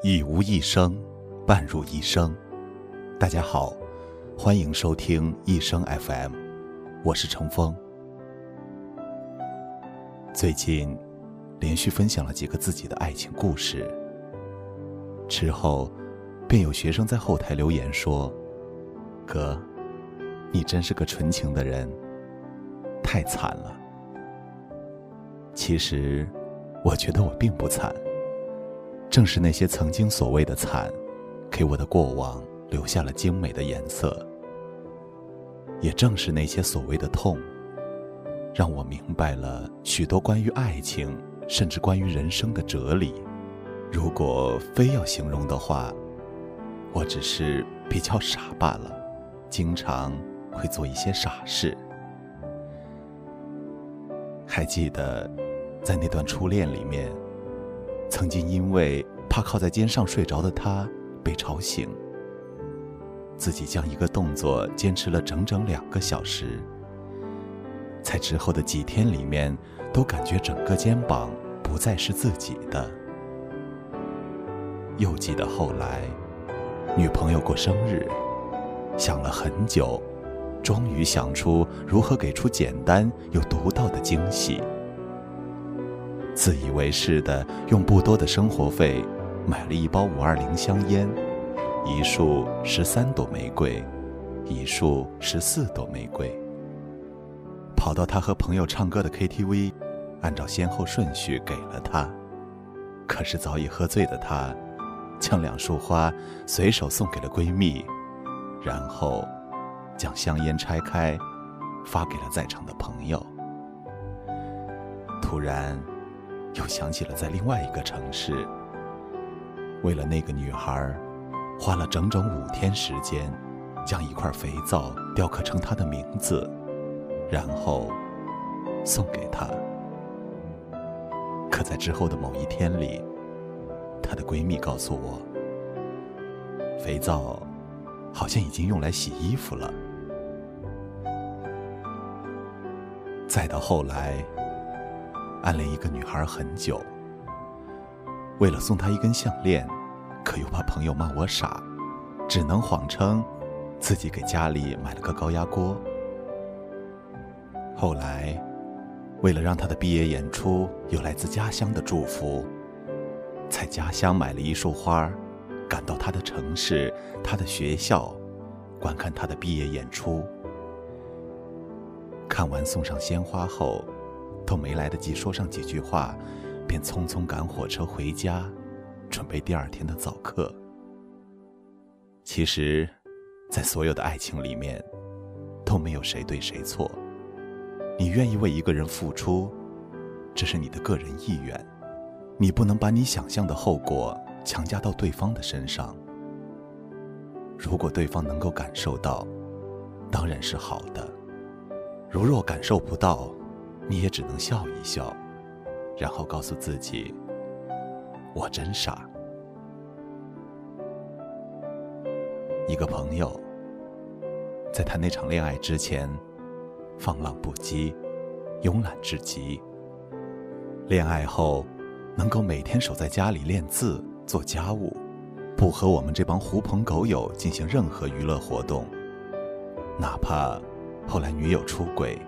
一无一生，伴入一生。大家好，欢迎收听一生 FM，我是程峰。最近连续分享了几个自己的爱情故事，之后便有学生在后台留言说：“哥，你真是个纯情的人，太惨了。”其实，我觉得我并不惨。正是那些曾经所谓的惨，给我的过往留下了精美的颜色；也正是那些所谓的痛，让我明白了许多关于爱情，甚至关于人生的哲理。如果非要形容的话，我只是比较傻罢了，经常会做一些傻事。还记得，在那段初恋里面。曾经因为怕靠在肩上睡着的他被吵醒，自己将一个动作坚持了整整两个小时，在之后的几天里面都感觉整个肩膀不再是自己的。又记得后来，女朋友过生日，想了很久，终于想出如何给出简单又独到的惊喜。自以为是的用不多的生活费买了一包五二零香烟，一束十三朵玫瑰，一束十四朵玫瑰。跑到他和朋友唱歌的 KTV，按照先后顺序给了他。可是早已喝醉的他，将两束花随手送给了闺蜜，然后将香烟拆开，发给了在场的朋友。突然。又想起了在另外一个城市，为了那个女孩，花了整整五天时间，将一块肥皂雕刻成她的名字，然后送给她。可在之后的某一天里，她的闺蜜告诉我，肥皂好像已经用来洗衣服了。再到后来。暗恋一个女孩很久，为了送她一根项链，可又怕朋友骂我傻，只能谎称自己给家里买了个高压锅。后来，为了让她的毕业演出有来自家乡的祝福，在家乡买了一束花，赶到她的城市、她的学校，观看她的毕业演出。看完送上鲜花后。都没来得及说上几句话，便匆匆赶火车回家，准备第二天的早课。其实，在所有的爱情里面，都没有谁对谁错。你愿意为一个人付出，这是你的个人意愿，你不能把你想象的后果强加到对方的身上。如果对方能够感受到，当然是好的；如若感受不到，你也只能笑一笑，然后告诉自己：“我真傻。”一个朋友，在谈那场恋爱之前，放浪不羁，慵懒至极。恋爱后，能够每天守在家里练字、做家务，不和我们这帮狐朋狗友进行任何娱乐活动，哪怕后来女友出轨。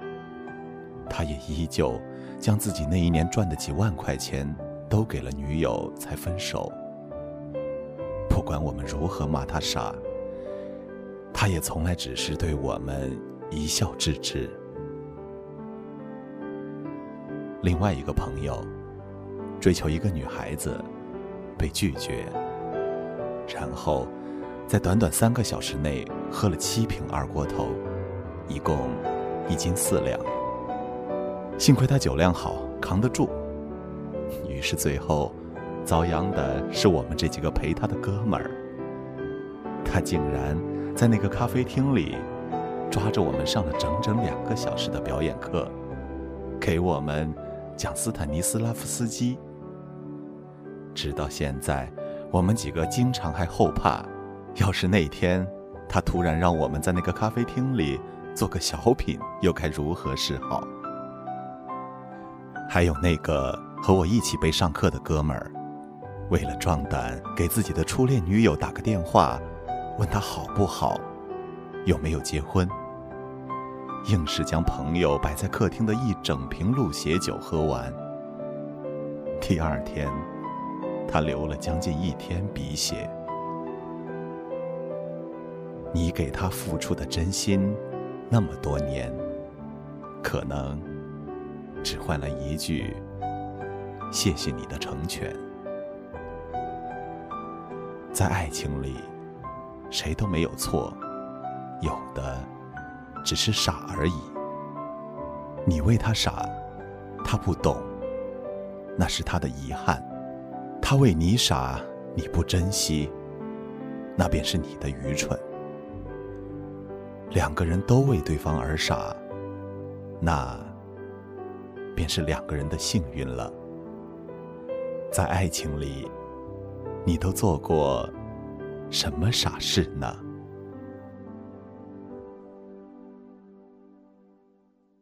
他也依旧将自己那一年赚的几万块钱都给了女友才分手。不管我们如何骂他傻，他也从来只是对我们一笑置之。另外一个朋友追求一个女孩子，被拒绝，然后在短短三个小时内喝了七瓶二锅头，一共一斤四两。幸亏他酒量好，扛得住。于是最后，遭殃的是我们这几个陪他的哥们儿。他竟然在那个咖啡厅里，抓着我们上了整整两个小时的表演课，给我们讲斯坦尼斯拉夫斯基。直到现在，我们几个经常还后怕，要是那天他突然让我们在那个咖啡厅里做个小品，又该如何是好？还有那个和我一起被上课的哥们儿，为了壮胆，给自己的初恋女友打个电话，问她好不好，有没有结婚。硬是将朋友摆在客厅的一整瓶鹿血酒喝完。第二天，他流了将近一天鼻血。你给他付出的真心，那么多年，可能只换了一句“谢谢你的成全”。在爱情里，谁都没有错，有的只是傻而已。你为他傻，他不懂，那是他的遗憾；他为你傻，你不珍惜，那便是你的愚蠢。两个人都为对方而傻，那便是两个人的幸运了。在爱情里，你都做过什么傻事呢？